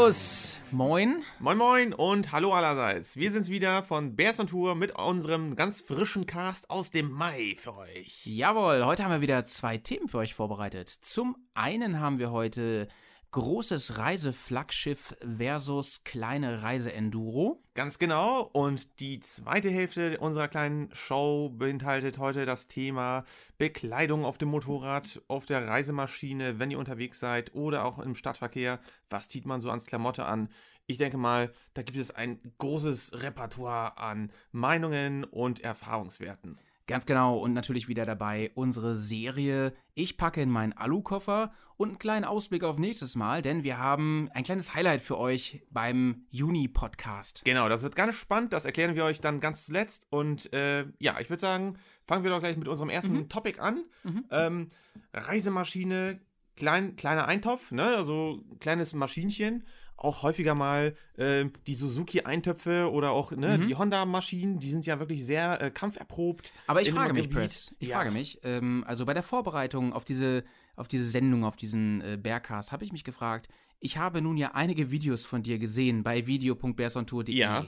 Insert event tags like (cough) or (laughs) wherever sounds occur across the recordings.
Servus, moin. Moin moin und hallo allerseits. Wir sind's wieder von Bears on Tour mit unserem ganz frischen Cast aus dem Mai für euch. Jawohl, heute haben wir wieder zwei Themen für euch vorbereitet. Zum einen haben wir heute großes Reiseflaggschiff versus kleine Reiseenduro. Ganz genau. Und die zweite Hälfte unserer kleinen Show beinhaltet heute das Thema Bekleidung auf dem Motorrad, auf der Reisemaschine, wenn ihr unterwegs seid oder auch im Stadtverkehr. Was zieht man so ans Klamotte an? Ich denke mal, da gibt es ein großes Repertoire an Meinungen und Erfahrungswerten. Ganz genau und natürlich wieder dabei unsere Serie Ich packe in meinen Alukoffer und einen kleinen Ausblick auf nächstes Mal, denn wir haben ein kleines Highlight für euch beim Juni-Podcast. Genau, das wird ganz spannend, das erklären wir euch dann ganz zuletzt und äh, ja, ich würde sagen, fangen wir doch gleich mit unserem ersten mhm. Topic an. Mhm. Ähm, Reisemaschine, klein, kleiner Eintopf, ne? also kleines Maschinchen auch häufiger mal äh, die Suzuki-Eintöpfe oder auch ne, mhm. die Honda-Maschinen, die sind ja wirklich sehr äh, kampferprobt. Aber ich frage mich, Press, ich ja. frage mich, ähm, also bei der Vorbereitung auf diese, auf diese Sendung, auf diesen äh, Bearcast, habe ich mich gefragt, ich habe nun ja einige Videos von dir gesehen bei video.bearsontour.de. Ja.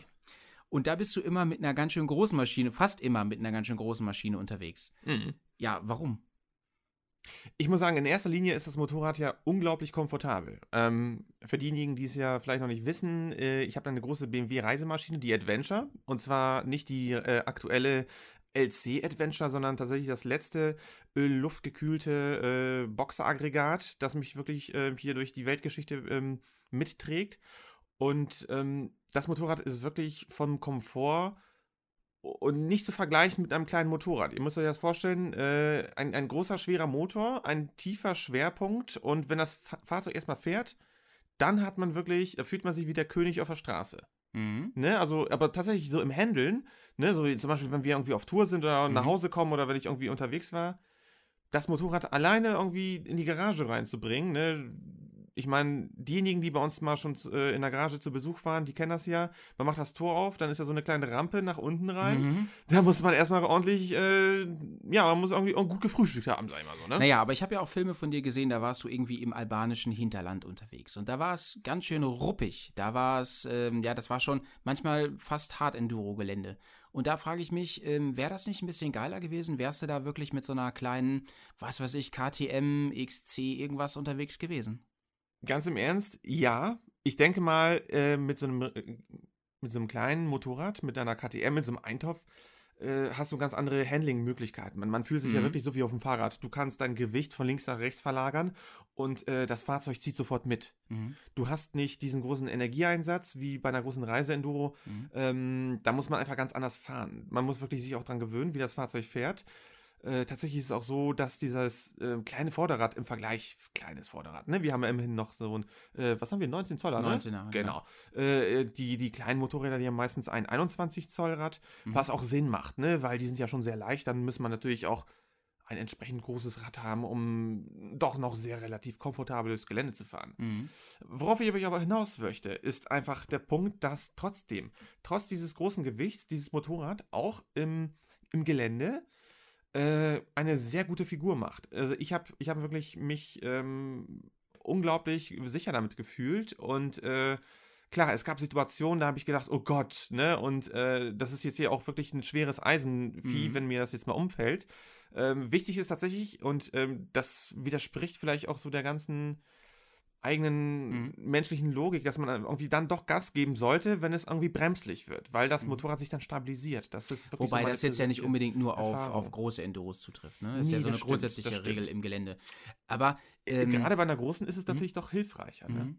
Und da bist du immer mit einer ganz schön großen Maschine, fast immer mit einer ganz schön großen Maschine unterwegs. Mhm. Ja, warum? Ich muss sagen, in erster Linie ist das Motorrad ja unglaublich komfortabel. Ähm, für diejenigen, die es ja vielleicht noch nicht wissen, äh, ich habe eine große BMW-Reisemaschine, die Adventure. Und zwar nicht die äh, aktuelle LC Adventure, sondern tatsächlich das letzte öl-luftgekühlte äh, Boxeraggregat, das mich wirklich äh, hier durch die Weltgeschichte ähm, mitträgt. Und ähm, das Motorrad ist wirklich vom Komfort und nicht zu vergleichen mit einem kleinen Motorrad. Ihr müsst euch das vorstellen, äh, ein, ein großer, schwerer Motor, ein tiefer Schwerpunkt und wenn das Fahrzeug erstmal fährt, dann hat man wirklich, da fühlt man sich wie der König auf der Straße. Mhm. Ne, also, aber tatsächlich so im Handeln, ne, so zum Beispiel, wenn wir irgendwie auf Tour sind oder mhm. nach Hause kommen oder wenn ich irgendwie unterwegs war, das Motorrad alleine irgendwie in die Garage reinzubringen, ne, ich meine, diejenigen, die bei uns mal schon äh, in der Garage zu Besuch waren, die kennen das ja. Man macht das Tor auf, dann ist da so eine kleine Rampe nach unten rein. Mhm. Da muss man erstmal ordentlich, äh, ja, man muss irgendwie gut gefrühstückt haben, sag ich mal so, ne? Naja, aber ich habe ja auch Filme von dir gesehen, da warst du irgendwie im albanischen Hinterland unterwegs. Und da war es ganz schön ruppig. Da war es, ähm, ja, das war schon manchmal fast hart Enduro-Gelände. Und da frage ich mich, ähm, wäre das nicht ein bisschen geiler gewesen? Wärst du da wirklich mit so einer kleinen, was weiß ich, KTM, XC, irgendwas unterwegs gewesen? Ganz im Ernst, ja. Ich denke mal, äh, mit, so einem, äh, mit so einem kleinen Motorrad, mit einer KTM, mit so einem Eintopf, äh, hast du ganz andere Handling-Möglichkeiten. Man, man, fühlt sich mhm. ja wirklich so wie auf dem Fahrrad. Du kannst dein Gewicht von links nach rechts verlagern und äh, das Fahrzeug zieht sofort mit. Mhm. Du hast nicht diesen großen Energieeinsatz wie bei einer großen Reise-Enduro. Mhm. Ähm, da muss man einfach ganz anders fahren. Man muss wirklich sich auch dran gewöhnen, wie das Fahrzeug fährt. Äh, tatsächlich ist es auch so, dass dieses äh, kleine Vorderrad im Vergleich, kleines Vorderrad, ne? Wir haben ja immerhin noch so ein, äh, was haben wir, 19 Zoll, 19 ne? genau. Äh, die, die kleinen Motorräder, die haben meistens ein 21 Zoll Rad, mhm. was auch Sinn macht, ne? Weil die sind ja schon sehr leicht, dann muss man natürlich auch ein entsprechend großes Rad haben, um doch noch sehr relativ komfortables Gelände zu fahren. Mhm. Worauf ich aber hinaus möchte, ist einfach der Punkt, dass trotzdem, trotz dieses großen Gewichts, dieses Motorrad auch im, im Gelände äh, eine sehr gute Figur macht. Also ich habe ich hab wirklich mich ähm, unglaublich sicher damit gefühlt und äh, klar, es gab Situationen, da habe ich gedacht, oh Gott, ne, und äh, das ist jetzt hier auch wirklich ein schweres Eisenvieh, mhm. wenn mir das jetzt mal umfällt. Ähm, wichtig ist tatsächlich, und ähm, das widerspricht vielleicht auch so der ganzen eigenen mhm. menschlichen Logik, dass man irgendwie dann doch Gas geben sollte, wenn es irgendwie bremslich wird, weil das mhm. Motorrad sich dann stabilisiert. Das ist Wobei so das jetzt ja nicht unbedingt nur auf, auf große Enduros zutrifft. Ne? Das nee, ist ja so eine stimmt, grundsätzliche Regel im Gelände. Aber äh, ähm, gerade bei einer großen ist es mhm. natürlich doch hilfreicher. Ne? Mhm.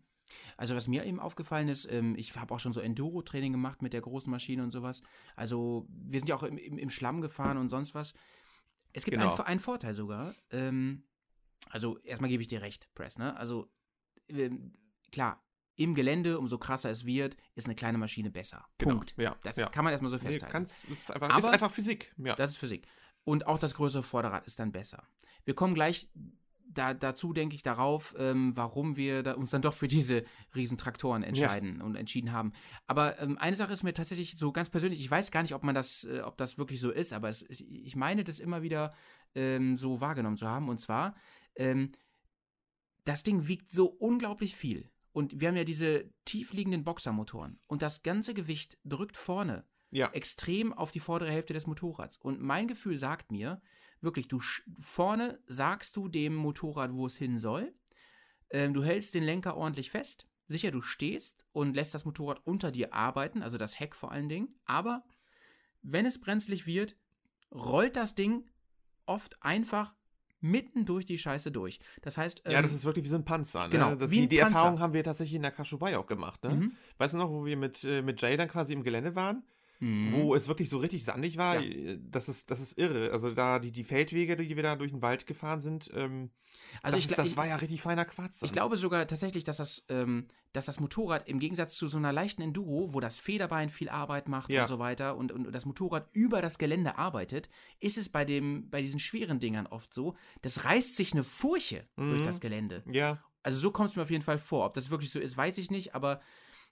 Also was mir eben aufgefallen ist, ähm, ich habe auch schon so Enduro-Training gemacht mit der großen Maschine und sowas. Also wir sind ja auch im, im, im Schlamm gefahren und sonst was. Es gibt genau. einen, einen, Vorteil sogar. Ähm, also erstmal gebe ich dir recht, Press. Ne? Also ähm, klar, im Gelände, umso krasser es wird, ist eine kleine Maschine besser. Genau. Punkt. Ja, das ja. kann man erstmal so festhalten. Nee, kannst, ist, einfach, Aber ist einfach Physik. Ja. Das ist Physik. Und auch das größere Vorderrad ist dann besser. Wir kommen gleich da, dazu, denke ich, darauf, ähm, warum wir da uns dann doch für diese Riesentraktoren entscheiden ja. und entschieden haben. Aber ähm, eine Sache ist mir tatsächlich so ganz persönlich, ich weiß gar nicht, ob man das, äh, ob das wirklich so ist, aber es, ich meine das immer wieder ähm, so wahrgenommen zu haben. Und zwar, ähm, das Ding wiegt so unglaublich viel. Und wir haben ja diese tiefliegenden Boxermotoren. Und das ganze Gewicht drückt vorne Ja. extrem auf die vordere Hälfte des Motorrads. Und mein Gefühl sagt mir, wirklich, du vorne sagst du dem Motorrad, wo es hin soll. Ähm, du hältst den Lenker ordentlich fest. Sicher, du stehst und lässt das Motorrad unter dir arbeiten, also das Heck vor allen Dingen. Aber wenn es brenzlig wird, rollt das Ding oft einfach mitten durch die Scheiße durch. Das heißt, Ja, ähm, das ist wirklich wie so ein Panzer. Ne? genau, das, wie die die Panzer. Erfahrung haben wir tatsächlich in der Kaschubai auch gemacht. Ne? Mhm. Weißt du noch, wo wir mit, äh, mit Jay dann quasi im Gelände waren? Mhm. Wo es wirklich so richtig sandig war? Ja. Äh, Das, ist, das ist irre. Also da die, die Feldwege, die wir da durch den Wald gefahren sind, ähm, also das, ich, ist, das ich, war ja richtig feiner Quatsch. Ich glaube sogar tatsächlich, dass das, ähm, dass das Motorrad im Gegensatz zu so einer leichten Enduro, wo das Federbein viel Arbeit macht Ja. und so weiter und, und das Motorrad über das Gelände arbeitet, ist es bei, dem, bei diesen schweren Dingern oft so, das reißt sich eine Furche durch Mhm. das Gelände. Ja, Also so kommt es mir auf jeden Fall vor. Ob das wirklich so ist, weiß ich nicht, aber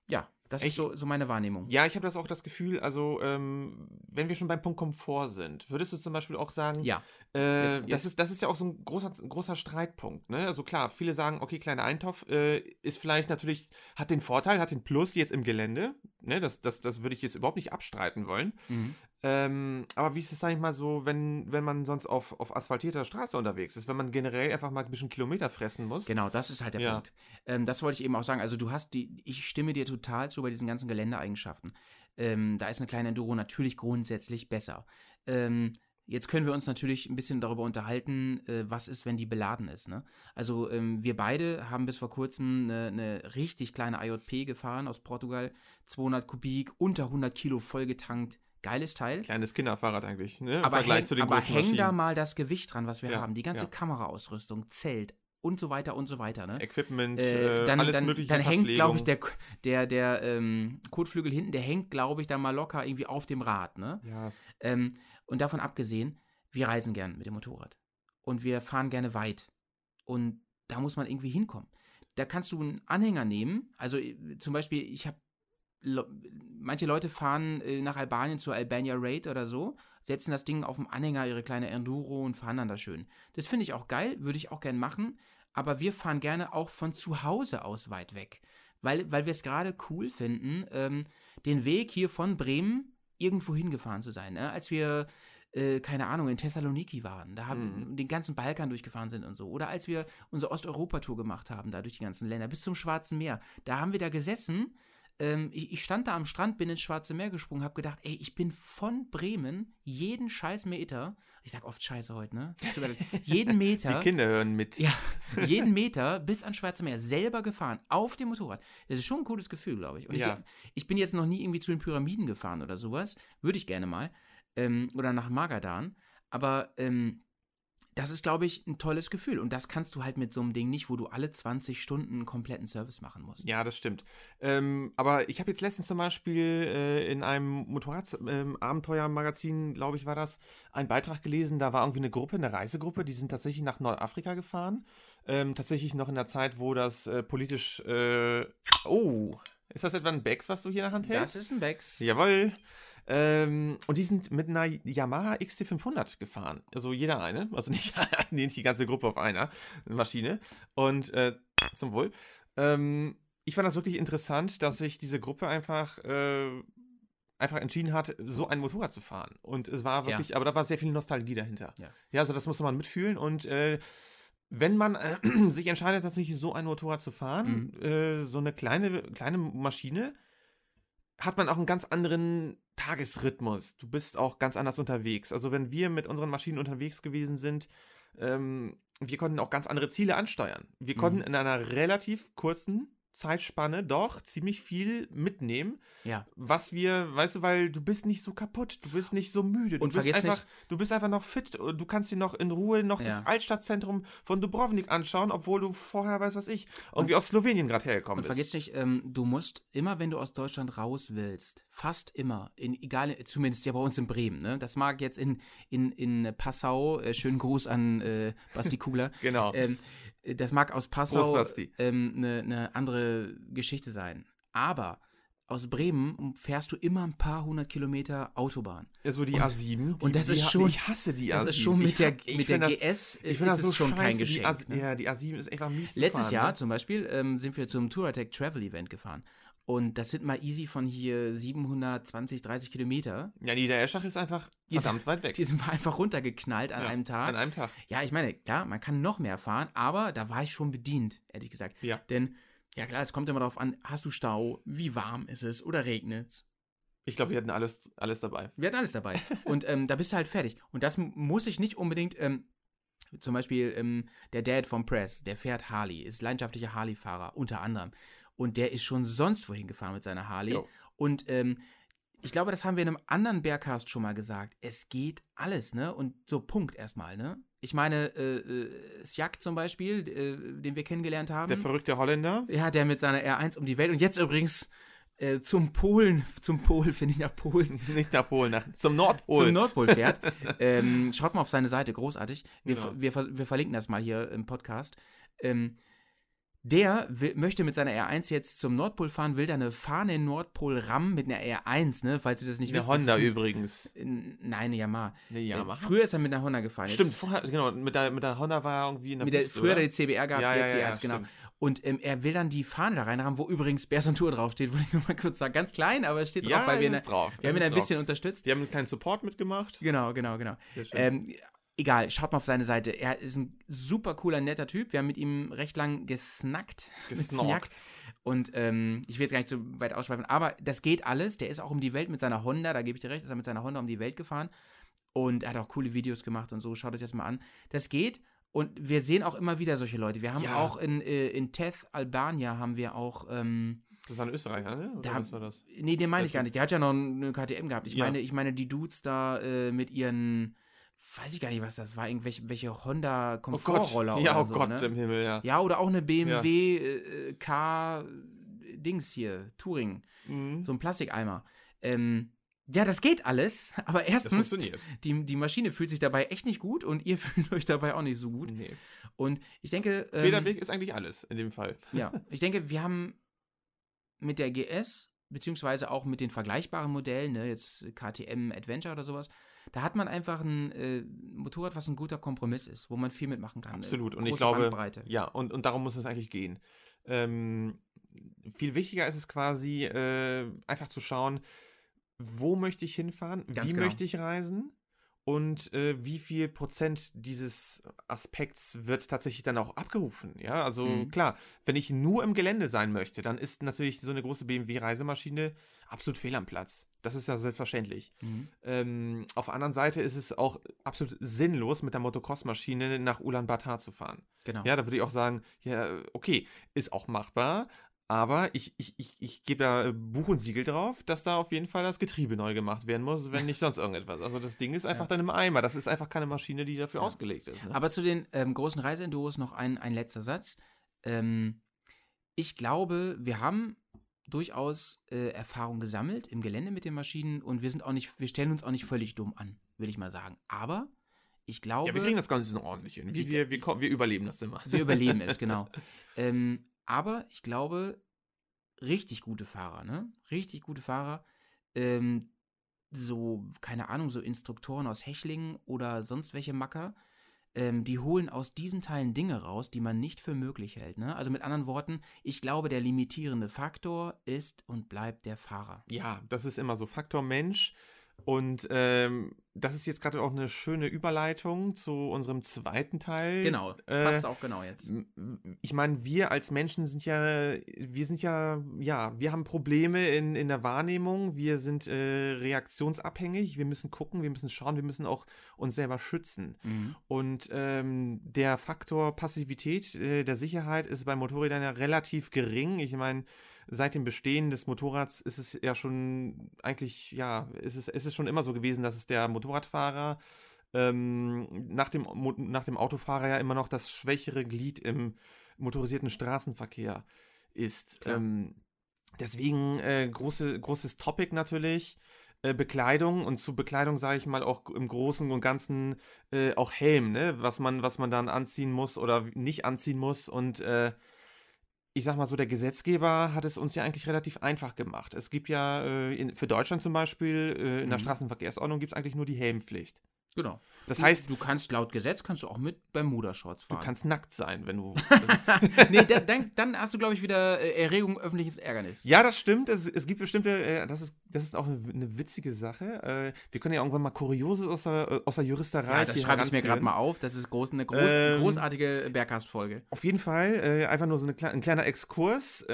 ja, das Ich- ist so, so meine Wahrnehmung. ja, ich habe das auch das Gefühl, also ähm, wenn wir schon beim Punkt Komfort sind, würdest du zum Beispiel auch sagen, Ja. Äh, Jetzt- das, jetzt- ist, das ist ja auch so ein großer, ein großer Streitpunkt. Ne? Also klar, viele sagen, okay, kleiner Eintopf äh, ist vielleicht natürlich, hat den Vorteil, hat den Plus jetzt im Gelände. Ne? Das, das, das würde ich jetzt überhaupt nicht abstreiten wollen. Mhm. Ähm, aber wie ist es, sag ich mal, so, wenn, wenn man sonst auf, auf asphaltierter Straße unterwegs ist, wenn man generell einfach mal ein bisschen Kilometer fressen muss? Genau, das ist halt der Ja. Punkt. Ähm, das wollte ich eben auch sagen. Also du hast die, ich stimme dir total zu bei diesen ganzen Geländeeigenschaften. Ähm, da ist eine kleine Enduro natürlich grundsätzlich besser. Ähm, jetzt können wir uns natürlich ein bisschen darüber unterhalten, äh, was ist, wenn die beladen ist. Ne? Also ähm, wir beide haben bis vor kurzem eine, eine richtig kleine IJP gefahren aus Portugal, 200 Kubik, unter 100 Kilo vollgetankt. Geiles Teil. Kleines Kinderfahrrad eigentlich, ne? Im Aber, Vergleich häng, zu den aber großen häng da Maschinen. mal das Gewicht dran, was wir Ja, haben. Die ganze ja. Kameraausrüstung, Zelt und so weiter und so weiter. Ne? Equipment, Äh, äh, dann, alles dann, mögliche. dann hängt, glaube ich, der, der, der ähm, Kotflügel hinten, der hängt, glaube ich, dann mal locker irgendwie auf dem Rad. Ne? Ja, Ähm, und davon abgesehen, wir reisen gern mit dem Motorrad. Und wir fahren gerne weit. Und da muss man irgendwie hinkommen. Da kannst du einen Anhänger nehmen. Also äh, zum Beispiel, ich habe Le manche Leute fahren äh, nach Albanien zur Albania Raid oder so, setzen das Ding auf dem Anhänger, ihre kleine Enduro und fahren dann da schön. Das finde ich auch geil, würde ich auch gern machen, aber wir fahren gerne auch von zu Hause aus weit weg, weil, weil wir es gerade cool finden, ähm, den Weg hier von Bremen irgendwo hingefahren zu sein. Ne? Als wir, äh, keine Ahnung, in Thessaloniki waren, da haben Mhm. den ganzen Balkan durchgefahren sind und so. Oder als wir unsere Osteuropa-Tour gemacht haben, da durch die ganzen Länder, bis zum Schwarzen Meer. Da haben wir da gesessen. Ähm, ich, ich stand da am Strand, bin ins Schwarze Meer gesprungen, habe gedacht, ey, ich bin von Bremen jeden scheiß Meter, ich sag oft Scheiße heute, ne? Jeden (laughs) Meter. die Kinder hören mit. Ja, (laughs) jeden Meter bis ans Schwarze Meer selber gefahren, auf dem Motorrad. Das ist schon ein cooles Gefühl, glaube ich. Und ich, Ja. glaub- ich bin jetzt noch nie irgendwie zu den Pyramiden gefahren oder sowas. Würde ich gerne mal. Ähm, oder nach Magadan. Aber ähm, das ist, glaube ich, ein tolles Gefühl. Und das kannst du halt mit so einem Ding nicht, wo du alle 20 Stunden einen kompletten Service machen musst. Ja, das stimmt. Ähm, aber ich habe jetzt letztens zum Beispiel äh, in einem Motorrad-Abenteuer-Magazin, glaube ich, war das, einen Beitrag gelesen. Da war irgendwie eine Gruppe, eine Reisegruppe, die sind tatsächlich nach Nordafrika gefahren. Ähm, tatsächlich noch in der Zeit, wo das äh, politisch. Äh, oh, ist das etwa ein Bex, was du hier in der Hand hältst? Das ist ein Bex. Jawohl. Ähm, und die sind mit einer Yamaha XT500 gefahren. Also jeder eine. Also nicht, (laughs) nicht die ganze Gruppe auf einer Maschine. Und äh, zum Wohl. Ähm, ich fand das wirklich interessant, dass sich diese Gruppe einfach, äh, einfach entschieden hat, so ein Motorrad zu fahren. Und es war wirklich, aber da war sehr viel Nostalgie dahinter. Ja. ja also das muss man mitfühlen. Und äh, wenn man äh, (clears throat) sich entscheidet, tatsächlich so ein Motorrad zu fahren, äh, so eine kleine, kleine Maschine, hat man auch einen ganz anderen Tagesrhythmus. Du bist auch ganz anders unterwegs. Also wenn wir mit unseren Maschinen unterwegs gewesen sind, ähm, wir konnten auch ganz andere Ziele ansteuern. Wir Mhm. konnten in einer relativ kurzen Zeitspanne doch ziemlich viel mitnehmen, Ja. was wir, weißt du, weil du bist nicht so kaputt, du bist nicht so müde, du Und bist einfach, du bist einfach noch fit und du kannst dir noch in Ruhe noch Ja. das Altstadtzentrum von Dubrovnik anschauen, obwohl du vorher, weiß was ich, irgendwie aus Slowenien gerade hergekommen Und bist. vergiss nicht, ähm, du musst immer, wenn du aus Deutschland raus willst, fast immer, in, egal, zumindest ja bei uns in Bremen, ne? Das mag jetzt in, in, in Passau, äh, schönen Gruß an äh, Basti Kugler, (laughs) Genau. ähm, das mag aus Passau eine ähm, ne- ne andere Geschichte sein. Aber aus Bremen fährst du immer ein paar hundert Kilometer Autobahn. Ja, so die und, A7. Die, und das ist schon. Ich hasse die A7. Das ist schon mit der, ich, mit der das, GS ich finde das ist so schon scheiße, kein Geschenk. Die A, ne? Ja, die A7 ist einfach mies Letztes fahren, Jahr ne? zum Beispiel ähm, sind wir zum Touratec Travel Event gefahren. Und das sind mal easy von hier 720, 30 Kilometer. Ja, Niedereschach ist einfach Die ist- verdammt weit weg. Die sind wir (laughs) einfach runtergeknallt an Ja, einem Tag. An einem Tag. Ja, ich meine, klar, man kann noch mehr fahren, aber da war ich schon bedient, ehrlich gesagt. Ja. Denn, ja klar, es kommt immer darauf an, hast du Stau, wie warm ist es oder regnet Ich glaube, wir hatten alles, alles dabei. Wir hatten alles dabei. (laughs) Und ähm, da bist du halt fertig. Und das muss ich nicht unbedingt, ähm, zum Beispiel ähm, der Dad vom Press, der fährt Harley, ist leidenschaftlicher Harley-Fahrer, unter anderem. Und der ist schon sonst wohin gefahren mit seiner Harley. Jo. Und ähm, ich glaube, das haben wir in einem anderen Bearcast schon mal gesagt. Es geht alles, ne? Und so Punkt erstmal, ne? Ich meine, äh, äh, Sjak zum Beispiel, äh, den wir kennengelernt haben. Der verrückte Holländer. Ja, der mit seiner R1 um die Welt. Und jetzt übrigens äh, zum Polen, zum Pol, (laughs) finde ich nach Polen, (laughs) Nicht nach Polen, nach, zum Nordpol. zum Nordpol (laughs) fährt. ähm, schaut mal auf seine Seite, großartig. Wir, Genau. wir, wir verlinken das mal hier im Podcast. Ähm, der will, möchte mit seiner R1 jetzt zum Nordpol fahren, will da eine Fahne in Nordpol rammen mit einer R1, ne? Falls ihr das nicht Eine wisst. Honda das ist übrigens. ein, Nein, eine Yamaha. Eine Äh, Yamaha. früher ist er mit einer Honda gefahren. Jetzt- Stimmt, vorher, genau, mit der, mit der Honda war er irgendwie in der mit der, Piste, früher hat oder? er die CBR gehabt, Ja, ja, jetzt die ja, R1, genau. stimmt. Und ähm, er will dann die Fahne da reinrahmen, wo übrigens Berson Tour draufsteht, (laughs) wollte ich nur mal kurz sagen. Ganz klein, aber es steht drauf, Ja, weil wir, ist drauf. wir haben ihn ein bisschen unterstützt. Die haben einen kleinen Support mitgemacht. Genau, genau, genau. Sehr schön. Ähm, egal, schaut mal auf seine Seite. Er ist ein super cooler, netter Typ. Wir haben mit ihm recht lang gesnackt. (laughs) Gesnackt. Und ähm, ich will jetzt gar nicht so weit ausschweifen, aber das geht alles. Der ist auch um die Welt mit seiner Honda, da gebe ich dir recht, ist er mit seiner Honda um die Welt gefahren. Und er hat auch coole Videos gemacht und so. Schaut euch das mal an. Das geht. Und wir sehen auch immer wieder solche Leute. Wir haben Ja. auch in, äh, in Teth, Albania, haben wir auch. Ähm, Das war ein Österreicher, ne? Oder Da- was war das? Nee, den meine ich gar nicht. Der hat ja noch eine KTM gehabt. Ich Ja. meine, ich meine die Dudes da äh, mit ihren, weiß ich gar nicht, was das war, irgendwelche welche Honda Oh Gott. Komfortroller Ja, oder oh so. Gott ne? im Himmel, ja. Ja, oder auch eine BMW äh, K Dings hier, Touring, Mhm. so ein Plastikeimer. Ähm, ja, das geht alles, (laughs) aber erstens, die, die Maschine fühlt sich dabei echt nicht gut und ihr (laughs) fühlt euch dabei auch nicht so gut. Nee. Und ich denke, ähm, Federweg ist eigentlich alles in dem Fall. (laughs) ja, ich denke, wir haben mit der GS, beziehungsweise auch mit den vergleichbaren Modellen, ne, jetzt KTM Adventure oder sowas, da hat man einfach ein äh, Motorrad, was ein guter Kompromiss ist, wo man viel mitmachen kann. Absolut. Und ich glaube, Bandbreite. ja, und, und darum muss es eigentlich gehen. Ähm, viel wichtiger ist es quasi, äh, einfach zu schauen, wo möchte ich hinfahren, Ganz wie genau. möchte ich reisen und äh, wie viel Prozent dieses Aspekts wird tatsächlich dann auch abgerufen. Ja, also Mhm. klar, wenn ich nur im Gelände sein möchte, dann ist natürlich so eine große BMW-Reisemaschine absolut fehl am Platz. Das ist ja selbstverständlich. Mhm. Ähm, auf der anderen Seite ist es auch absolut sinnlos, mit der Motocross-Maschine nach Ulaanbaatar zu fahren. Genau. Ja, da würde ich auch sagen, ja, okay, ist auch machbar, aber ich, ich, ich, ich gebe da Buch und Siegel drauf, dass da auf jeden Fall das Getriebe neu gemacht werden muss, wenn nicht sonst irgendetwas. Also das Ding ist einfach Ja. dann im Eimer. Das ist einfach keine Maschine, die dafür Ja. ausgelegt ist. Ne? Aber zu den ähm, großen Reiseenduros noch ein, ein letzter Satz. Ähm, ich glaube, wir haben durchaus äh, Erfahrung gesammelt im Gelände mit den Maschinen und wir sind auch nicht, wir stellen uns auch nicht völlig dumm an, will ich mal sagen. Aber ich glaube. ja, wir kriegen das Ganze noch ordentlich hin. Wir, Wir- wir, wir, kommen- wir überleben das immer. Wir überleben es, (laughs) genau. Ähm, aber ich glaube, richtig gute Fahrer, ne? Richtig gute Fahrer, ähm, so, keine Ahnung, so Instruktoren aus Hechlingen oder sonst welche Macker, ähm, die holen aus diesen Teilen Dinge raus, die man nicht für möglich hält. Ne? Also mit anderen Worten, ich glaube, der limitierende Faktor ist und bleibt der Fahrer. Ja, das ist immer so Faktor Mensch. Und ähm, das ist jetzt gerade auch eine schöne Überleitung zu unserem zweiten Teil. Genau, Äh, passt auch genau jetzt. Ich meine, wir als Menschen sind ja, wir sind ja, ja, wir haben Probleme in, in der Wahrnehmung, wir sind äh, reaktionsabhängig, wir müssen gucken, wir müssen schauen, wir müssen auch uns selber schützen. Mhm. Und ähm, der Faktor Passivität äh, der Sicherheit ist bei Motorrädern ja relativ gering. Ich meine, seit dem Bestehen des Motorrads ist es ja schon eigentlich, ja, ist es, ist es schon immer so gewesen, dass es der Motorradfahrer ähm, nach, dem, nach dem Autofahrer ja immer noch das schwächere Glied im motorisierten Straßenverkehr ist. Ähm, deswegen äh, große, großes Topic natürlich. äh, Bekleidung und zu Bekleidung sage ich mal auch im Großen und Ganzen äh, auch Helm, ne? was man was man dann anziehen muss oder nicht anziehen muss und äh, ich sag mal so, der Gesetzgeber hat es uns ja eigentlich relativ einfach gemacht. Es gibt ja äh, in, für Deutschland zum Beispiel, äh, in der Mhm. Straßenverkehrsordnung gibt es eigentlich nur die Helmpflicht. Genau. Das du, heißt, du kannst laut Gesetz kannst du auch mit Bermuda-Shorts du fahren. kannst nackt sein, wenn du. (laughs) nee, da, dann, dann hast du, glaube ich, wieder äh, Erregung öffentliches Ärgernis. ja, das stimmt. Es, es gibt bestimmte, äh, das, ist, das ist auch eine, eine witzige Sache. Äh, wir können ja irgendwann mal Kurioses aus der, äh, aus der Juristerei. Ja, das schreibe ich mir gerade mal auf. Das ist groß, eine groß, Ähm, großartige Bergkast-Folge. Auf jeden Fall, äh, einfach nur so eine, ein kleiner Exkurs.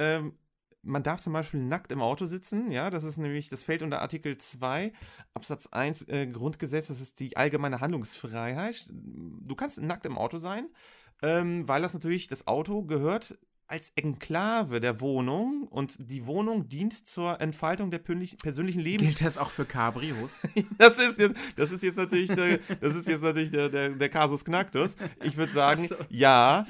Man darf zum Beispiel nackt im Auto sitzen, ja, das ist nämlich, das fällt unter Artikel 2, Absatz 1 äh, Grundgesetz, das ist die allgemeine Handlungsfreiheit. Du kannst nackt im Auto sein, ähm, weil das natürlich, das Auto gehört als Enklave der Wohnung und die Wohnung dient zur Entfaltung der persönlichen Lebens Gilt das auch für Cabrios? (laughs) das ist jetzt, das ist jetzt natürlich der, das ist jetzt natürlich der, der, der Kasus Knacktus. Ich würde sagen, so. ja,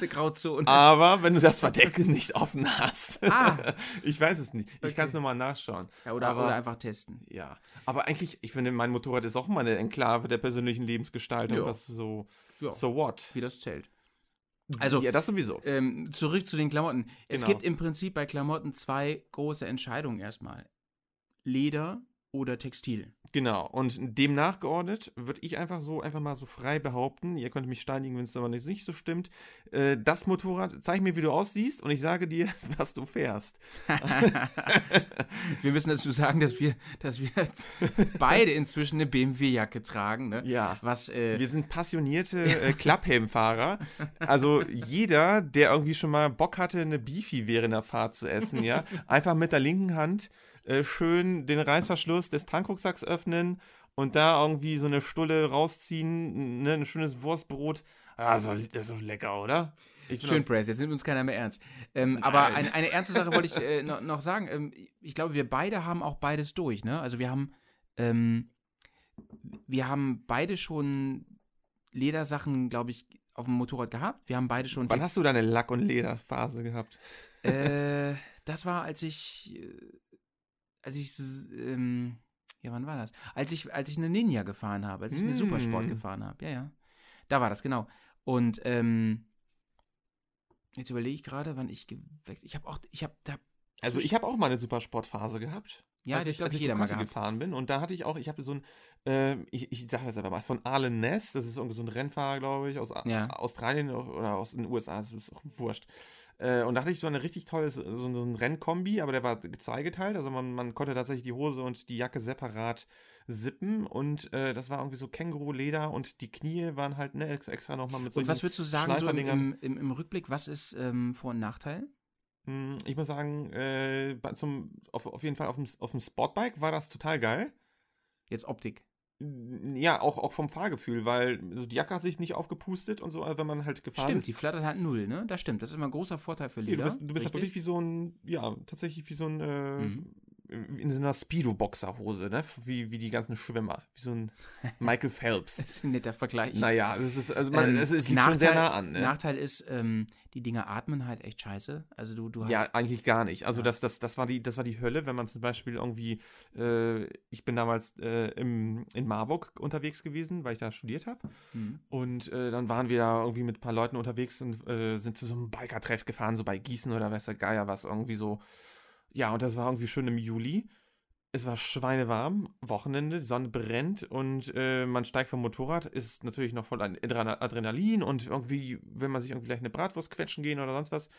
aber wenn du das Verdecken nicht offen hast. Ah. (laughs) Ich weiß es nicht. Ich Okay. kann es nochmal nachschauen. Ja, oder, aber, oder einfach testen. Ja. Aber eigentlich, ich finde, mein Motorrad ist auch mal eine Enklave der persönlichen Lebensgestaltung. Ja. Das so, Ja, so what? wie das zählt. Also, ja, das sowieso. ähm, zurück zu den Klamotten. Es Genau. gibt im Prinzip bei Klamotten zwei große Entscheidungen erstmal. Leder oder Textil. Genau. Und dem nachgeordnet würde ich einfach so, einfach mal so frei behaupten, ihr könnt mich steinigen, wenn es aber nicht, so stimmt, äh, das Motorrad, zeig mir, wie du aussiehst und ich sage dir, (laughs) was du fährst. (laughs) wir müssen dazu sagen, dass wir, dass wir (laughs) beide inzwischen eine BMW-Jacke tragen, ne? Ja. Was, äh, Wir sind passionierte äh, Klapphelmfahrer. Also jeder, der irgendwie schon mal Bock hatte, eine Beefy während der Fahrt zu essen, ja, einfach mit der linken Hand äh, schön den Reißverschluss des Tankrucksacks öffnen und da irgendwie so eine Stulle rausziehen, ne, ein schönes Wurstbrot. Also, das ist doch lecker, oder? Schön, Press, jetzt nimmt uns keiner mehr ernst. Ähm, aber eine, eine ernste Sache wollte ich äh, noch, noch sagen. Ähm, ich glaube, wir beide haben auch beides durch, ne? Also wir haben, ähm, wir haben beide schon Ledersachen, glaube ich, auf dem Motorrad gehabt. Wir haben beide schon. Wann hast du deine Lack- und Lederphase gehabt? äh, das war, als ich, äh, als ich, ähm, ja, wann war das? Als ich, als ich eine Ninja gefahren habe, als ich eine Mm. Supersport gefahren habe. Ja, ja. Da war das, genau. Und, ähm, jetzt überlege ich gerade, wann ich gewechselt Ich habe auch, ich habe da. Also ich habe auch mal eine Supersportphase gehabt. Ja, als ich, glaub als ich jeder mal gehabt. gefahren bin. Und da hatte ich auch, ich habe so ein, äh, ich, ich sage das einfach mal, von Arlen Ness, das ist irgendwie so ein Rennfahrer, glaube ich, aus Ja. Australien oder aus den USA, das ist auch wurscht. Äh, und da hatte ich so eine richtig tolles, so, so ein Rennkombi, aber der war zweigeteilt, also man, man konnte tatsächlich die Hose und die Jacke separat sippen und äh, das war irgendwie so Känguru-Leder und die Knie waren halt ne, ex- extra nochmal mit so Und was würdest du sagen, so im, im, im, Rückblick, was ist ähm, Vor- und Nachteil? Hm, Ich muss sagen, äh, zum, auf, auf jeden Fall auf dem, auf dem Sportbike war das total geil. Jetzt Optik. Ja, auch, auch vom Fahrgefühl, weil so die Jacke hat sich nicht aufgepustet und so, also wenn man halt gefahren Stimmt, ist. die flattert halt null, ne? Das stimmt. Das ist immer ein großer Vorteil für Ja, Leder. du bist, du bist halt wirklich wie so ein, ja, tatsächlich wie so ein, äh, Mhm. In so einer Speedo-Boxerhose, ne? Wie, wie die ganzen Schwimmer. Wie so ein (laughs) Michael Phelps. Das ist ein netter Vergleich. naja, das ist, also man, Ähm, es, es liegt schon sehr nah an, ne? Nachteil ist, ähm, die Dinger atmen halt echt scheiße. Also du, du hast. Ja, eigentlich gar nicht. Also Ja. das, das, das, war die, das war die Hölle, wenn man zum Beispiel irgendwie, äh, ich bin damals äh, im, in Marburg unterwegs gewesen, weil ich da studiert habe. Hm. Und äh, dann waren wir da irgendwie mit ein paar Leuten unterwegs und äh, sind zu so einem Biker-Treff gefahren, so bei Gießen oder weiß der Geier was, irgendwie so. Ja, und das war irgendwie schön im Juli. Es war schweinewarm, Wochenende, die Sonne brennt und äh, man steigt vom Motorrad, ist natürlich noch voll Adrenalin und irgendwie will man sich irgendwie gleich eine Bratwurst quetschen gehen oder sonst was.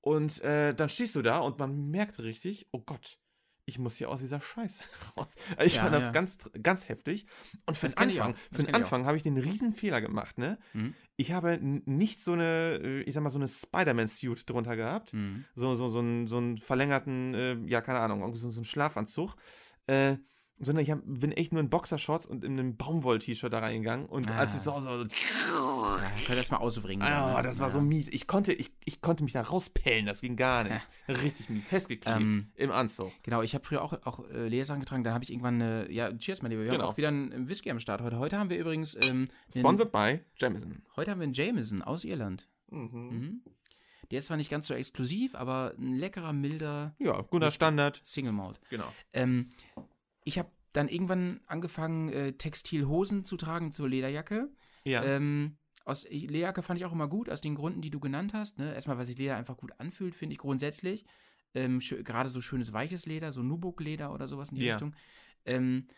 Und äh, dann stehst du da und man merkt richtig, oh Gott, ich muss hier aus dieser Scheiße (laughs) raus. Also ich Ja, fand das ja. ganz, ganz heftig. Und für Das den Anfang, für den. Anfang habe ich den riesen Fehler gemacht, ne? Mhm. Ich habe nicht so eine, äh, ich sag mal, so eine Spider-Man-Suit drunter gehabt. Hm. So, so, so, einen, so einen verlängerten, äh, ja, keine Ahnung, so, so einen Schlafanzug. Äh, sondern ich hab, bin echt nur in Boxershorts und in einem Baumwoll-T-Shirt da reingegangen. Und als ich so, so Ja, könnt ihr das mal ausbringen. ah, ja, das war ja. so mies. Ich konnte, ich, ich konnte mich da rauspellen, das ging gar nicht. Richtig mies, festgeklebt Ähm, im Anzug. Genau, ich habe früher auch, auch äh, Ledersachen getragen. Dann habe ich irgendwann eine. Ja, cheers, mein Lieber. Wir Genau. haben auch wieder einen Whisky am Start heute. Heute haben wir übrigens. Ähm, Sponsored by Jamison. Heute haben wir einen Jameson aus Irland. Mhm. Der ist zwar nicht ganz so exklusiv, aber ein leckerer, milder Ja, guter. Standard. Single Malt. Genau. Ähm, ich habe dann irgendwann angefangen, äh, Textilhosen zu tragen zur Lederjacke. Ja. Ähm, aus Lederjacke fand ich auch immer gut, aus den Gründen, die du genannt hast. Ne? Erstmal, weil sich Leder einfach gut anfühlt, finde ich grundsätzlich. Ähm, Gerade so schönes weiches Leder, so Nubuk-Leder oder sowas in die ja. Richtung. Ähm,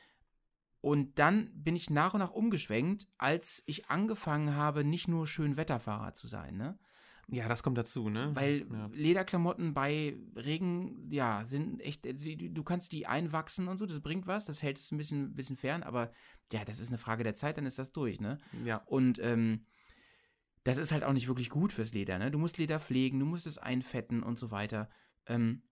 und dann bin ich nach und nach umgeschwenkt, als ich angefangen habe, nicht nur schön Wetterfahrer zu sein, ne? Ja, das kommt dazu, ne? Weil ja. Lederklamotten bei Regen, ja, sind echt, du kannst die einwachsen und so, das bringt was, das hält es ein bisschen, bisschen fern, aber ja, das ist eine Frage der Zeit, dann ist das durch, ne? Ja. Und ähm, das ist halt auch nicht wirklich gut fürs Leder, ne? Du musst Leder pflegen, du musst es einfetten und so weiter. Ähm,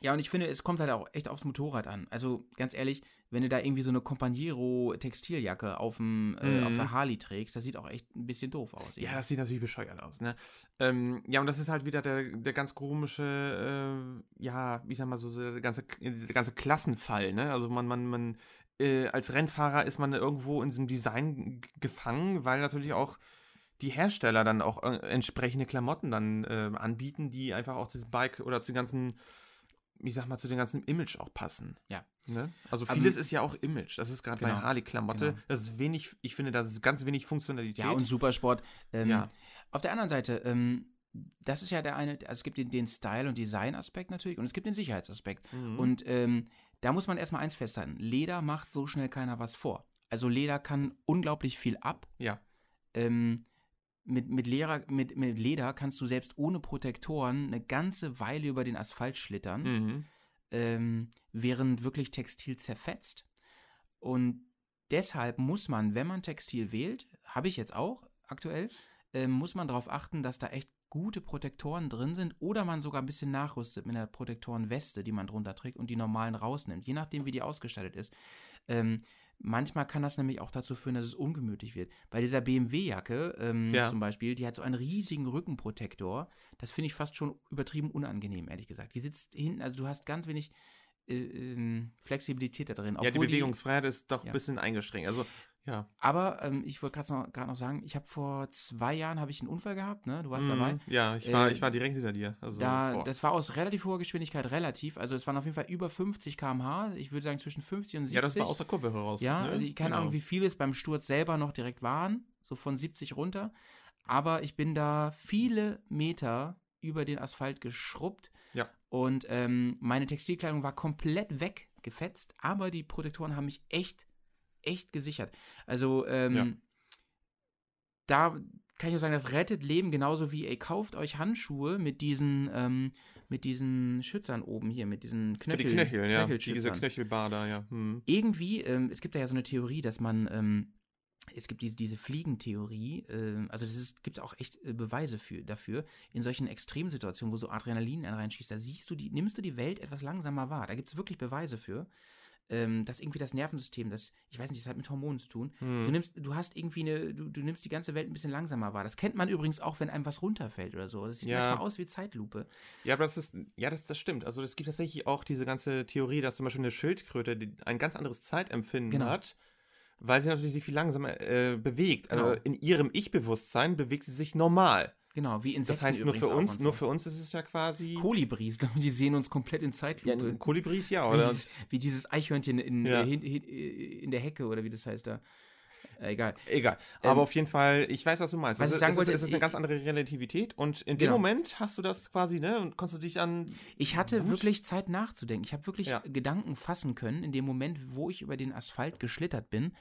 ja, und ich finde, es kommt halt auch echt aufs Motorrad an. Also ganz ehrlich, wenn du da irgendwie so eine Companiero Textiljacke auf, dem, äh, mhm. auf der Harley trägst, das sieht auch echt ein bisschen doof aus. Irgendwie. Ja, das sieht natürlich bescheuert aus, ne? Ähm, ja, und das ist halt wieder der, der ganz komische, äh, ja, wie sag mal so, der ganze, der ganze Klassenfall, ne? Also man, man, man, äh, als Rennfahrer ist man irgendwo in diesem Design gefangen, weil natürlich auch die Hersteller dann auch äh, entsprechende Klamotten dann äh, anbieten, die einfach auch das Bike oder zu den ganzen ich sag mal, zu dem ganzen Image auch passen. Ja. Ne? Also vieles um, ist ja auch Image. Das ist gerade genau, bei Harley-Klamotte. Genau. Das ist wenig, ich finde, das ist ganz wenig Funktionalität. Ja, und Supersport. Ähm, ja. Auf der anderen Seite, ähm, das ist ja der eine, also es gibt den, den Style- und Design-Aspekt natürlich und es gibt den Sicherheitsaspekt. Mhm. Und ähm, da muss man erstmal eins festhalten. Leder macht so schnell keiner was vor. Also Leder kann unglaublich viel ab. Ja. Ähm, mit, mit, Leder, mit, mit Leder kannst du selbst ohne Protektoren eine ganze Weile über den Asphalt schlittern, mhm. ähm, während wirklich Textil zerfetzt. Und deshalb muss man, wenn man Textil wählt, habe ich jetzt auch aktuell, äh, muss man darauf achten, dass da echt gute Protektoren drin sind oder man sogar ein bisschen nachrüstet mit einer Protektorenweste, die man drunter trägt und die normalen rausnimmt, je nachdem, wie die ausgestattet ist. Ähm, Manchmal kann das nämlich auch dazu führen, dass es ungemütlich wird. Bei dieser BMW-Jacke ähm, ja. zum Beispiel, die hat so einen riesigen Rückenprotektor. Das finde ich fast schon übertrieben unangenehm, ehrlich gesagt. Die sitzt hinten, also du hast ganz wenig äh, äh, Flexibilität da drin. Ja, die Bewegungsfreiheit die, ist doch ja. ein bisschen eingeschränkt. Also ja. Aber ähm, ich wollte gerade noch, noch sagen, ich habe vor zwei Jahren habe ich einen Unfall gehabt, ne? Du warst mm, dabei. Ja, ich war, äh, ich war direkt hinter dir. Also da, das war aus relativ hoher Geschwindigkeit relativ. Also es waren auf jeden Fall über 50 km/h. Ich würde sagen zwischen 50 und 70. Ja, das war aus der Kurve heraus. Ja, ne? also ich keine genau. Ahnung, wie viel es beim Sturz selber noch direkt waren. So von 70 runter. Aber ich bin da viele Meter über den Asphalt geschrubbt. Ja. Und ähm, meine Textilkleidung war komplett weggefetzt. Aber die Protektoren haben mich echt echt gesichert. Also, ähm, ja. da kann ich nur sagen, das rettet Leben genauso wie, ey, kauft euch Handschuhe mit diesen, ähm, mit diesen Schützern oben hier, mit diesen Knöchel, Für die Knöchel, ja. Diese Knöchelbader, ja. Hm. Irgendwie, ähm, es gibt da ja so eine Theorie, dass man, ähm, es gibt diese, diese Fliegentheorie, äh, also das gibt es auch echt äh, Beweise für, dafür, in solchen Extremsituationen, wo so Adrenalin reinschießt, da siehst du die, nimmst du die Welt etwas langsamer wahr. Da gibt es wirklich Beweise für ähm, dass irgendwie das Nervensystem, das, ich weiß nicht, das hat mit Hormonen zu tun. Hm. Du nimmst, du hast irgendwie eine, du, du nimmst die ganze Welt ein bisschen langsamer wahr. Das kennt man übrigens auch, wenn einem was runterfällt oder so. Das sieht ja. manchmal aus wie Zeitlupe. Ja, aber das ist, ja, das, das stimmt. Also es gibt tatsächlich auch diese ganze Theorie, dass zum Beispiel eine Schildkröte ein ganz anderes Zeitempfinden genau. hat weil sie natürlich sich viel langsamer äh, bewegt. Also genau. Also in ihrem Ich-Bewusstsein bewegt sie sich normal. Genau, wie Insekten Das heißt, nur für uns, nur für uns ist es ja quasi. Kolibris, glaube ich, die sehen uns komplett in Zeitlupe. Ja, Kolibris, ja, oder? Wie dieses, wie dieses Eichhörnchen in, ja. in, in, der Hecke oder wie das heißt da. Äh, egal. Egal. Aber ähm, auf jeden Fall, ich weiß, was du meinst. Was es, ich sagen wollte, es ist eine ganz andere Relativität und in dem genau. Moment hast du das quasi, ne, und konntest du dich an. Ich hatte gut? wirklich Zeit nachzudenken. Ich habe wirklich ja. Gedanken fassen können in dem Moment, wo ich über den Asphalt geschlittert bin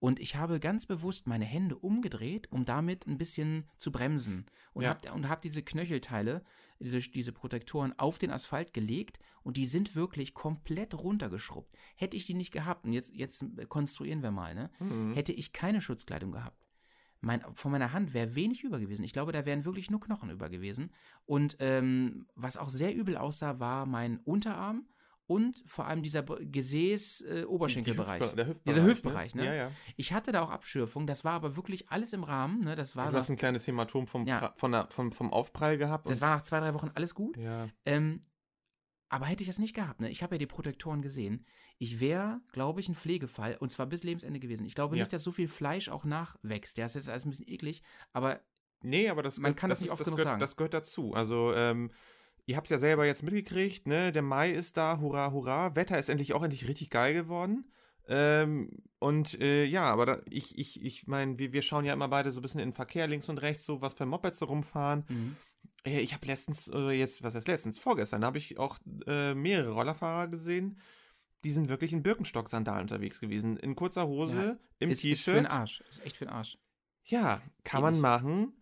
und ich habe ganz bewusst meine Hände umgedreht, um damit ein bisschen zu bremsen. Und ja. habe hab diese Knöchelteile, diese, diese Protektoren auf den Asphalt gelegt und die sind wirklich komplett runtergeschrubbt. Hätte ich die nicht gehabt, und jetzt, jetzt konstruieren wir mal, ne? Mhm. Hätte ich keine Schutzkleidung gehabt. Mein, von meiner Hand wäre wenig über gewesen. Ich glaube, da wären wirklich nur Knochen über gewesen. Und ähm, was auch sehr übel aussah, war mein Unterarm und vor allem dieser Gesäß-Oberschenkelbereich. Äh, Hüfte, dieser Hüftbereich, ne? ne? Ja, ja. Ich hatte da auch Abschürfung, das war aber wirklich alles im Rahmen, ne? Das war du hast ein kleines Hämatom vom, ja. von der, vom, vom Aufprall gehabt. Das war nach zwei, drei Wochen alles gut. Ja. Ähm, aber hätte ich das nicht gehabt, ne? Ich habe ja die Protektoren gesehen. Ich wäre, glaube ich, ein Pflegefall und zwar bis Lebensende gewesen. Ich glaube nicht, dass so viel Fleisch auch nachwächst. Ja, das ist alles ein bisschen eklig, aber. Nee, aber das, man kann das, das nicht oft das genug gehört, sagen. Das gehört dazu. Also, ähm, Ihr habt es ja selber jetzt mitgekriegt, ne? Der Mai ist da, hurra, hurra. Wetter ist endlich auch endlich richtig geil geworden. Ähm, und äh, ja, aber da, ich, ich, ich meine, wir, wir schauen ja immer beide so ein bisschen in den Verkehr links und rechts, so was für Mopeds so rumfahren. Mhm. Äh, ich habe letztens, äh, jetzt, was heißt letztens, vorgestern, habe ich auch äh, mehrere Rollerfahrer gesehen, die sind wirklich in Birkenstock-Sandalen unterwegs gewesen. In kurzer Hose, ja, im T-Shirt. Ist für den Arsch. Ist echt für den Arsch. Ja, kann Ewig. man machen.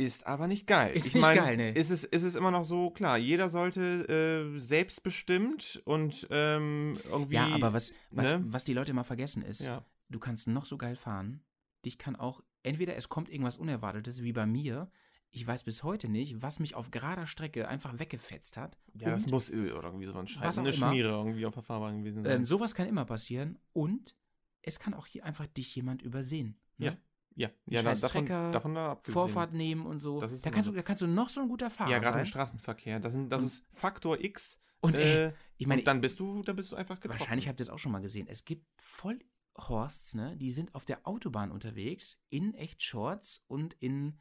Ist aber nicht geil. Ist ich nicht mein, geil, ne? Ist es, ist es immer noch so, klar, jeder sollte äh, selbstbestimmt und ähm, irgendwie. Ja, aber was, was, ne? was die Leute immer vergessen ist, ja. du kannst noch so geil fahren. Dich kann auch, entweder es kommt irgendwas Unerwartetes, wie bei mir. Ich weiß bis heute nicht, was mich auf gerader Strecke einfach weggefetzt hat. Ja, das muss Öl oder irgendwie so ein Scheiß, eine Schmiere irgendwie auf der Fahrbahn gewesen sein. Ähm, sowas kann immer passieren und es kann auch hier einfach dich jemand übersehen. Ne? Ja. Ja, ja da, davon, davon abgesehen. Vorfahrt nehmen und so. Da kannst, du, da kannst du noch so ein guter Fahrer sein. Ja, gerade im Straßenverkehr. Das, sind, das ist Faktor X. Und, äh, ey, ich meine, dann bist du, dann bist du einfach getroffen. Wahrscheinlich habt ihr es auch schon mal gesehen. Es gibt Vollhorsts, ne? Die sind auf der Autobahn unterwegs in echt Shorts und in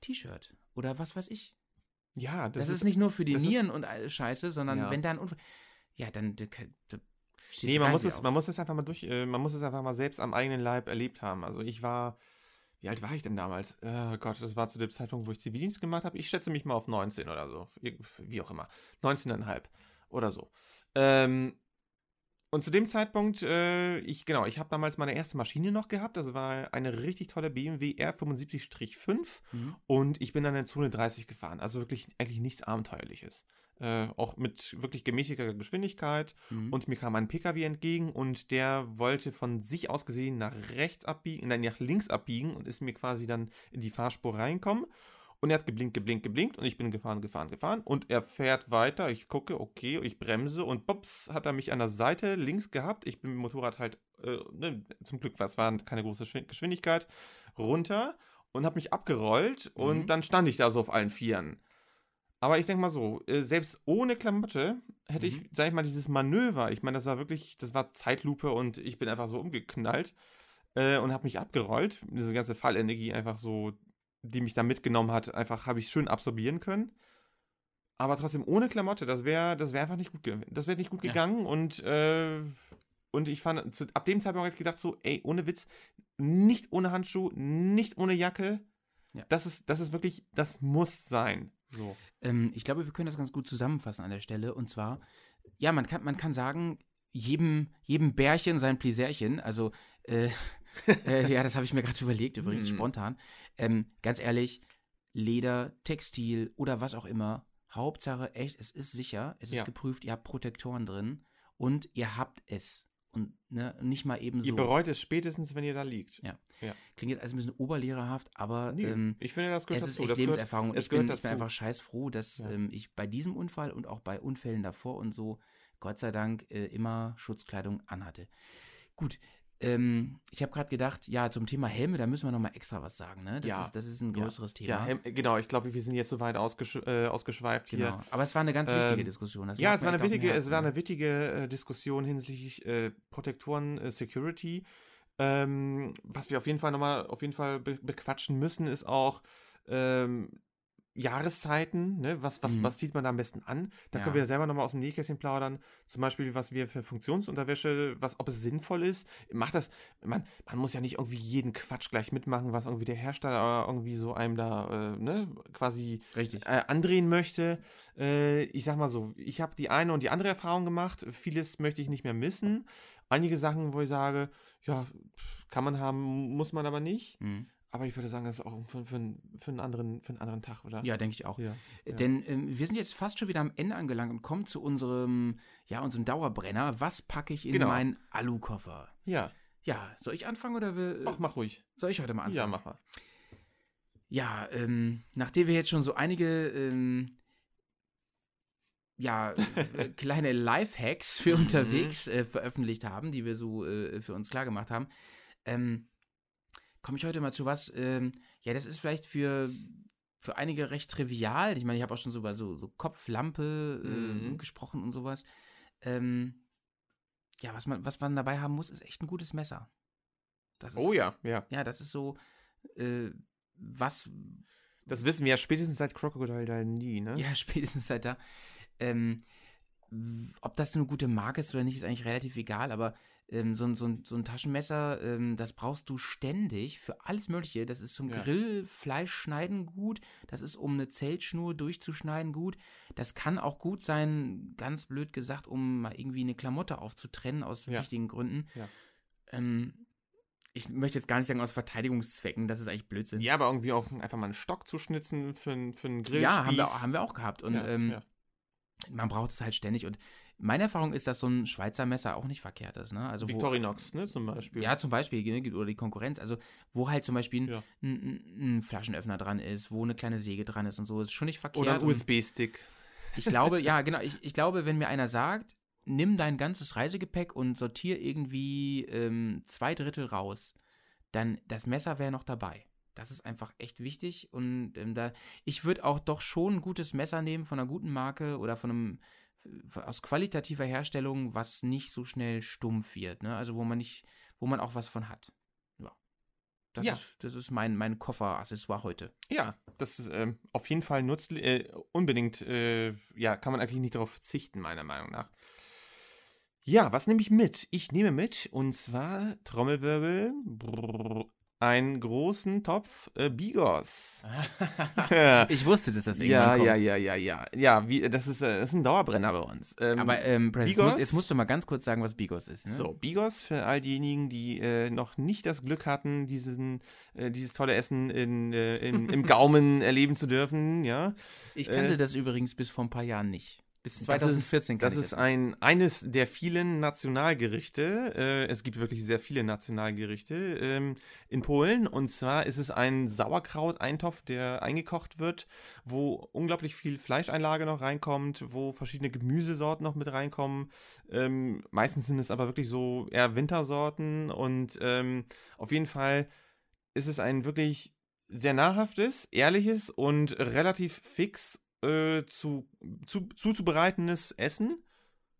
T-Shirt oder was weiß ich. Ja, das, das ist, ist, nicht nur für die Nieren ist, und Scheiße, sondern ja. wenn da ein Unfall. Ja, dann. Da, da, nee, man muss, es, man muss es einfach mal durch, äh, man muss es einfach mal selbst am eigenen Leib erlebt haben. Also ich war wie alt war ich denn damals? Oh Gott, das war zu dem Zeitpunkt, wo ich Zivildienst gemacht habe. Ich schätze mich mal auf 19 oder so. Wie auch immer. 19,5 oder so. Ähm, und zu dem Zeitpunkt, äh, ich, genau, ich habe damals meine erste Maschine noch gehabt. Das war eine richtig tolle BMW R75-5. Mhm. Und ich bin dann in Zone 30 gefahren. Also wirklich eigentlich nichts Abenteuerliches äh, auch mit wirklich gemäßigter Geschwindigkeit. Mhm. Und mir kam ein PKW entgegen und der wollte von sich aus gesehen nach rechts abbiegen, nein, nach links abbiegen und ist mir quasi dann in die Fahrspur reinkommen. Und er hat geblinkt, geblinkt, geblinkt und ich bin gefahren, gefahren, gefahren. Und er fährt weiter. Ich gucke, okay, ich bremse und bops, hat er mich an der Seite links gehabt. Ich bin mit dem Motorrad halt, äh, ne, zum Glück, was war keine große Geschwindigkeit, runter und habe mich abgerollt mhm. und dann stand ich da so auf allen Vieren. Aber ich denke mal so, äh, selbst ohne Klamotte hätte mhm. ich, sag ich mal, dieses Manöver, ich meine, das war wirklich, das war Zeitlupe und ich bin einfach so umgeknallt äh, und habe mich abgerollt. Diese ganze Fallenergie einfach so, die mich da mitgenommen hat, einfach habe ich schön absorbieren können. Aber trotzdem ohne Klamotte, das wäre das wäre einfach nicht gut, das wäre nicht gut gegangen ja. und äh, und ich fand, zu, ab dem Zeitpunkt habe ich gedacht so, ey, ohne Witz, nicht ohne Handschuh, nicht ohne Jacke, ja. das ist, das ist wirklich, das muss sein. So. Ähm, ich glaube, wir können das ganz gut zusammenfassen an der Stelle. Und zwar, ja, man kann, man kann sagen, jedem, jedem Bärchen sein Plisärchen. Also, äh, (laughs) äh, ja, das habe ich mir gerade überlegt, übrigens mhm. spontan. Ähm, ganz ehrlich, Leder, Textil oder was auch immer. Hauptsache, echt, es ist sicher, es ist ja. geprüft, ihr habt Protektoren drin und ihr habt es. Und ne, nicht mal eben so. Ihr bereut es spätestens, wenn ihr da liegt. Ja. ja. Klingt jetzt also ein bisschen oberlehrerhaft, aber nee, ähm, ich finde, das gehört es dazu. ist echt das Lebenserfahrung. Gehört, ich, bin, ich bin einfach scheißfroh, dass ja. ähm, ich bei diesem Unfall und auch bei Unfällen davor und so, Gott sei Dank, äh, immer Schutzkleidung anhatte. Gut, ähm, ich habe gerade gedacht, ja, zum Thema Helme, da müssen wir nochmal extra was sagen, ne? Das, ja. ist, das ist ein größeres ja. Thema. Ja, Helm, genau, ich glaube, wir sind jetzt so weit ausgesch äh, ausgeschweift genau. hier. Aber es war eine ganz wichtige ähm, Diskussion. Das ja, es war, eine wichtige, es war eine wichtige äh, Diskussion hinsichtlich äh, Protektoren äh, Security. Ähm, was wir auf jeden Fall nochmal auf jeden Fall be bequatschen müssen, ist auch ähm, Jahreszeiten, ne? was, was, mhm. was zieht man da am besten an? Da ja. können wir selber nochmal aus dem Nähkästchen plaudern. Zum Beispiel, was wir für Funktionsunterwäsche, was, ob es sinnvoll ist. Macht das, man, man muss ja nicht irgendwie jeden Quatsch gleich mitmachen, was irgendwie der Hersteller irgendwie so einem da, äh, ne, quasi äh, andrehen möchte. Äh, ich sag mal so, ich habe die eine und die andere Erfahrung gemacht. Vieles möchte ich nicht mehr missen. Einige Sachen, wo ich sage, ja, kann man haben, muss man aber nicht. Mhm. Aber ich würde sagen, das ist auch für, für, für, einen, anderen, für einen anderen Tag, oder? Ja, denke ich auch. Ja, ja. Denn ähm, wir sind jetzt fast schon wieder am Ende angelangt und kommen zu unserem, ja, unserem Dauerbrenner. Was packe ich in genau. meinen Alukoffer? Ja. Ja, soll ich anfangen oder will, Ach, mach ruhig. Soll ich heute mal anfangen? Ja, mach mal. Ja, ähm, nachdem wir jetzt schon so einige ähm, ja, äh, (laughs) kleine Lifehacks für mhm. unterwegs äh, veröffentlicht haben, die wir so äh, für uns klar gemacht haben, ähm, komme ich heute mal zu was, ähm, ja, das ist vielleicht für, für einige recht trivial. Ich meine, ich habe auch schon so über so, so Kopflampe äh, mhm. gesprochen und sowas. Ähm, ja, was man, was man dabei haben muss, ist echt ein gutes Messer. Ist, oh ja, ja. Ja, das ist so, äh, was. Das wissen wir ja spätestens seit Crocodile Dundee, ne? Ja, (laughs) spätestens seit da. Ähm, ob das eine gute Marke ist oder nicht, ist eigentlich relativ egal, aber ähm, so, so, so ein Taschenmesser, ähm, das brauchst du ständig für alles Mögliche. Das ist zum ja. Grillfleisch schneiden gut, das ist um eine Zeltschnur durchzuschneiden gut. Das kann auch gut sein, ganz blöd gesagt, um mal irgendwie eine Klamotte aufzutrennen aus ja. wichtigen Gründen. Ja. Ähm, ich möchte jetzt gar nicht sagen aus Verteidigungszwecken, das ist eigentlich Blödsinn. Ja, aber irgendwie auch einfach mal einen Stock zu schnitzen für, für einen Grill. Ja, haben wir, haben wir auch gehabt. Und ähm, man braucht es halt ständig. Und meine Erfahrung ist, dass so ein Schweizer Messer auch nicht verkehrt ist. Ne? Also Victorinox, ne, zum Beispiel. Ja, zum Beispiel, ne, oder die Konkurrenz. Also, wo halt zum Beispiel ja. ein, ein, ein, Flaschenöffner dran ist, wo eine kleine Säge dran ist und so, ist schon nicht verkehrt. Oder ein USB-Stick. Ich glaube, ja, (laughs) genau. Ich, ich glaube, wenn mir einer sagt, nimm dein ganzes Reisegepäck und sortier irgendwie ähm, zwei Drittel raus, dann das Messer wäre noch dabei. Das ist einfach echt wichtig und ähm, da ich würde auch doch schon ein gutes Messer nehmen von einer guten Marke oder von einem aus qualitativer Herstellung, was nicht so schnell stumpf wird, ne? Also wo man nicht, wo man auch was von hat. Ja. Das, ja. Ist, das ist mein, mein Kofferaccessoire heute. Ja, das ist ähm, auf jeden Fall nützlich, äh, unbedingt, äh, ja, kann man eigentlich nicht darauf verzichten, meiner Meinung nach. Ja, was nehme ich mit? Ich nehme mit, und zwar Trommelwirbel, brrr, einen großen Topf äh, Bigos. (laughs) ich wusste, dass das irgendwann ja, kommt. Ja, ja, ja, ja, ja. Wie, das, ist, äh, das ist ein Dauerbrenner bei uns. Ähm, Aber ähm, Bigos, jetzt, musst, jetzt, musst, du mal ganz kurz sagen, was Bigos ist. Ne? So, Bigos für all diejenigen, die äh, noch nicht das Glück hatten, diesen, äh, dieses tolle Essen in, äh, in im (laughs) Gaumen erleben zu dürfen. Ja. Ich kannte äh, das übrigens bis vor ein paar Jahren nicht. Bis 2014 Das ist, das ist ein, eines der vielen Nationalgerichte. Äh, es gibt wirklich sehr viele Nationalgerichte ähm, in Polen. Und zwar ist es ein Sauerkraut-Eintopf, der eingekocht wird, wo unglaublich viel Fleischeinlage noch reinkommt, wo verschiedene Gemüsesorten noch mit reinkommen. Ähm, meistens sind es aber wirklich so eher Wintersorten. Und ähm, auf jeden Fall ist es ein wirklich sehr nahrhaftes, ehrliches und relativ fix äh, zu, zu, zuzubereitendes Essen,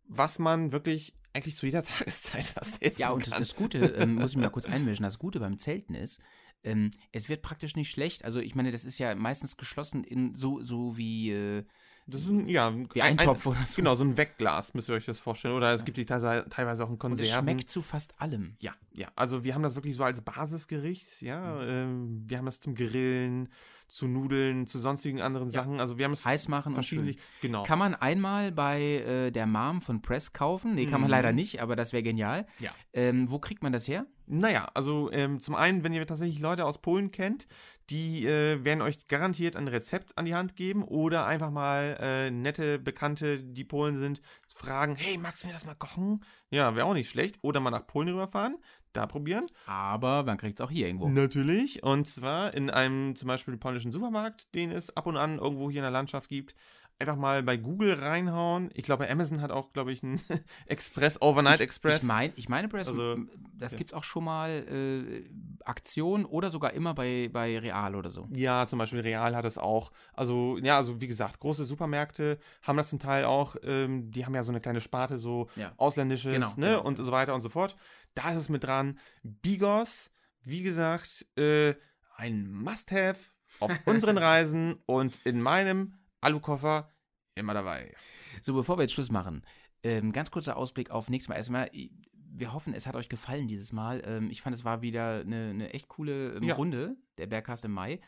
was man wirklich eigentlich zu jeder (laughs) Tageszeit fast essen Ja, und kann. Das, das Gute, (laughs) ähm, muss ich mir kurz einmischen, das Gute beim Zelten ist, ähm, es wird praktisch nicht schlecht. Also ich meine, das ist ja meistens geschlossen in so, so wie äh, das ist ein, ja, wie ein, ein Topf oder so. Genau, so ein Wegglas, müsst ihr euch das vorstellen. Oder es ja. gibt die teilweise auch in Konserven. Und es schmeckt zu fast allem. Ja, ja. Also wir haben das wirklich so als Basisgericht, ja. Mhm. Ähm, wir haben das zum Grillen, zu Nudeln, zu sonstigen anderen ja. Sachen. Also wir haben es heiß machen und schön. Genau. Kann man einmal bei äh, der Mom von Press kaufen? Nee, kann man mhm. leider nicht, aber das wäre genial. Ja. Ähm, wo kriegt man das her? Naja, also ähm, zum einen, wenn ihr tatsächlich Leute aus Polen kennt, die äh, werden euch garantiert ein Rezept an die Hand geben oder einfach mal äh, nette Bekannte, die Polen sind, fragen, hey, magst du mir das mal kochen? Ja, wäre auch nicht schlecht. Oder mal nach Polen rüberfahren, da probieren. Aber man kriegt es auch hier irgendwo. Natürlich. Und zwar in einem zum Beispiel polnischen Supermarkt, den es ab und an irgendwo hier in der Landschaft gibt einfach mal bei Google reinhauen. Ich glaube, Amazon hat auch, glaube ich, einen (laughs) Express, Overnight ich, Express. Ich, mein, ich meine, Press, also, das ja. gibt es auch schon mal äh, Aktionen oder sogar immer bei, bei Real oder so. Ja, zum Beispiel Real hat es auch. Also, ja, also wie gesagt, große Supermärkte haben das zum Teil auch. Ähm, die haben ja so eine kleine Sparte, so ja. ausländisches, genau, ne, genau. und so weiter und so fort. Da ist es mit dran. Bigos, wie gesagt, äh, ein Must-Have auf (laughs) unseren Reisen und in meinem Alukoffer immer dabei. So, bevor wir jetzt Schluss machen, ähm, ganz kurzer Ausblick auf nächstes Mal. Erstmal, wir hoffen, es hat euch gefallen dieses Mal. Ähm, ich fand, es war wieder eine, eine echt coole ähm, ja. Runde, der Bergcast im Mai.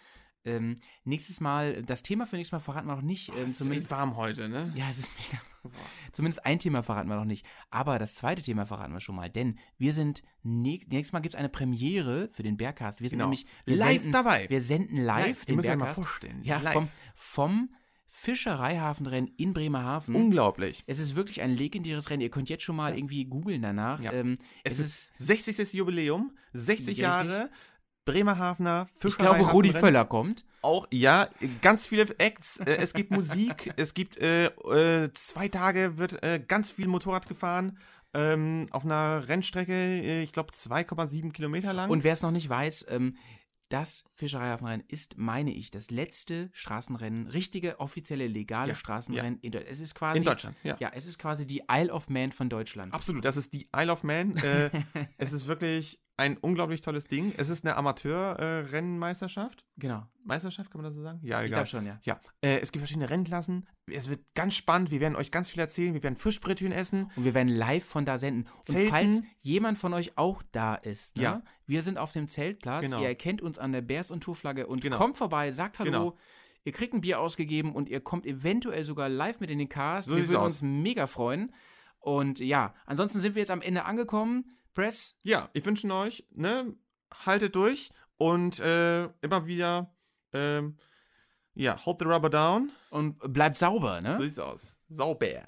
Ähm, nächstes Mal, das Thema für nächstes Mal verraten wir noch nicht. Ähm, es zumindest, ist warm heute, ne? Ja, es ist mega. Zumindest ein Thema verraten wir noch nicht. Aber das zweite Thema verraten wir schon mal. Denn wir sind, nächstes Mal gibt es eine Premiere für den Bergcast. Wir sind genau. nämlich live senden, dabei. Wir senden live ja, den Bergcast. Ja, mal vorstellen. Ja, live. vom, vom Fischereihafenrennen in Bremerhaven. Unglaublich. Es ist wirklich ein legendäres Rennen. Ihr könnt jetzt schon mal ja. irgendwie googeln danach. Ja. Ähm, es, es, ist 60. Jubiläum, 60 Jahre. Bremerhavener Fischereihafen. Ich glaube, Rudi Völler kommt. Auch, ja, ganz viele Acts. Äh, es gibt Musik, (laughs) es gibt äh, äh, zwei Tage wird äh, ganz viel Motorrad gefahren. Ähm, auf einer Rennstrecke, ich glaube, 2,7 Kilometer lang. Und wer es noch nicht weiß, ähm, das Fischereihafenrennen ist, meine ich, das letzte Straßenrennen, richtige, offizielle, legale ja, Straßenrennen ja. in Deutschland. Es ist quasi. In Deutschland, ja. Ja, es ist quasi die Isle of Man von Deutschland. Absolut, das ist die Isle of Man. äh, (laughs) es ist wirklich ein unglaublich tolles Ding. Es ist eine Amateur-Rennmeisterschaft. Äh, genau. Meisterschaft, kann man das so sagen? Ja, egal. Ich glaube schon, ja. Ja, äh, es gibt verschiedene Rennklassen. Es wird ganz spannend. Wir werden euch ganz viel erzählen. Wir werden Fischbrötchen essen. Und wir werden live von da senden. Zelten. Und falls jemand von euch auch da ist, ne? ja. wir sind auf dem Zeltplatz. Genau. Ihr erkennt uns an der Bears- und Tourflagge und Genau. kommt vorbei, sagt Hallo. Genau. Ihr kriegt ein Bier ausgegeben und ihr kommt eventuell sogar live mit in den Cast. So wir würden aus. uns mega freuen. Und ja, ansonsten sind wir jetzt am Ende angekommen. Press, Ja, ich wünsche euch, ne, haltet durch und äh, immer wieder, ähm, ja, hold the rubber down. und bleibt sauber, ne? So sieht's aus. Sauber.